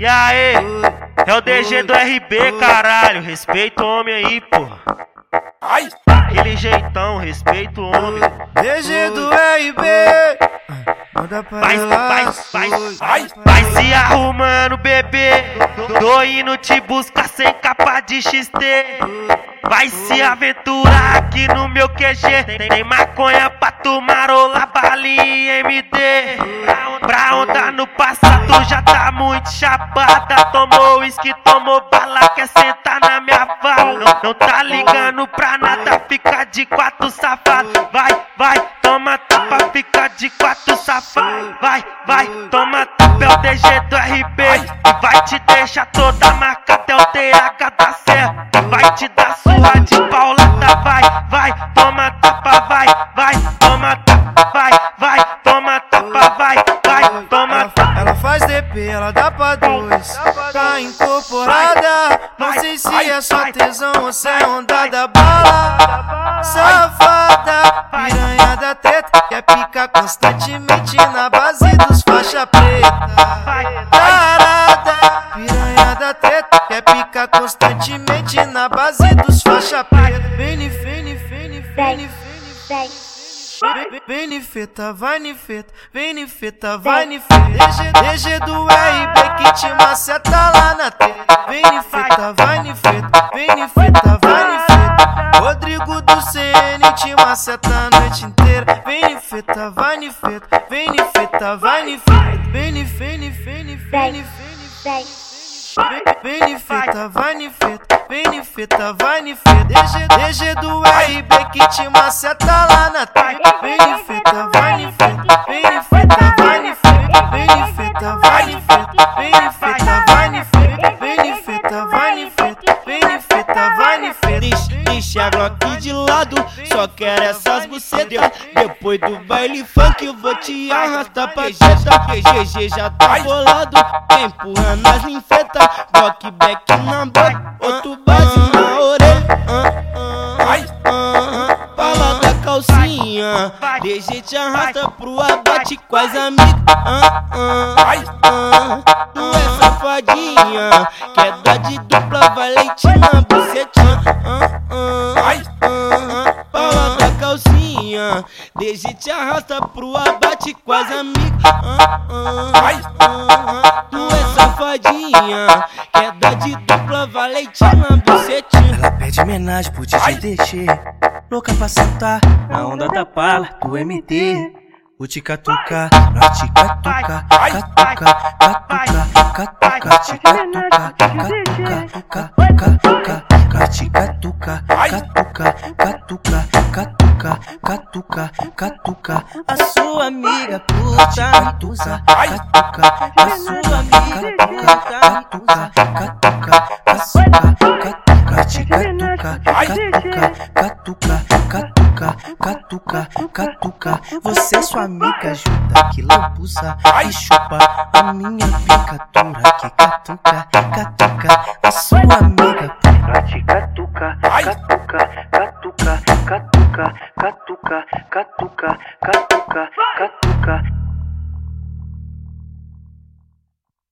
E aí? É o DG do RB, caralho. Respeita o homem aí, porra. Ai! Aquele jeitão, respeita o homem. DG do RB. Manda pra Vai, vai, vai, Ai! Vai se arrumando, bebê. Tô indo te buscar sem capa de XT. Vai se aventurar aqui no meu QG. Tem, tem maconha pra tomar rola, balinha MD. Pra onda no passado já tá muito chapada. Tomou uísque, tomou bala, quer sentar na minha vala. Não, não tá ligando pra nada, fica de quatro safado. Vai, vai, toma tapa, fica de quatro safado. Vai, vai, toma tapa, é o DG do RB. Vai te deixar toda marca até o TH da serra. Vai te dar surra de paulada. Vai, vai, toma tapa, vai, vai, toma tapa, vai, vai, toma ela dá pra dois. Tá incorporada. Não sei se é só tesão ou se é onda da bala. Safada, piranha da teta. Quer picar constantemente na base dos faixa preta. Tarada, piranha da teta. Quer picar constantemente na base dos faixa preta. Vem, vem, vem, vem, vem. Vem nifeta, vai nifeta, vem nifeta, vai nifeta. DG, do RB que te maceta lá na teta. Vem nifeta, vai nifeta, vem nifeta, vai nifeta. Rodrigo do CN te maceta a noite inteira. Vem nifeta, vai nifeta, vem nifeta, vai nifeta. Vem nifeta, vem nifeta, vem nifeta. Vem nifeta, vai nifeta, vem nifeta, vai nifeta. DG, DG do RB que te maceta lá na teta. Vem nifeta, vai nifeta, vem nifeta, vai nifeta. Vem nifeta, vai nifeta, vem nifeta, vai nifeta. Vem vai Deixa, a Glock de lado, só quero essas bucetas. Depois do baile funk eu vou te arrastar pra jeta. GG já tá bolado, empurrando as ninfetas. Glock back na boca, outro base na orelha. Fala da calcinha, DG te arrasta pro abate com as amigas. Tu é safadinha, quer dar de dupla, vai leite na bucetinha. Te arrasta pro abate com as amigas. Ah, ah, ah, Tu é safadinha, quer dar de dupla, vai leite na bucetinha. Ela pede homenagem pro DJ DG Louca pra sentar na onda da pala do MD O te catuca, nós te catuca Catuca, catuca, catuca Te catuca, catuca, catuca Te catuca, catuca, catuca Catuca, catuca, catuca. A sua amiga puta Catuca, catuca A sua amiga catuca, catuca, catuca. Catuca, catuca, catuca Catuca, catuca, catuca, catuca, catuca. Você e sua amiga junta que lambuza E chupa. A minha picatura Que catuca, catuca. A sua amiga puta te catuca Catuca, catuca, catuca, catuca, catuca, catuca, catuca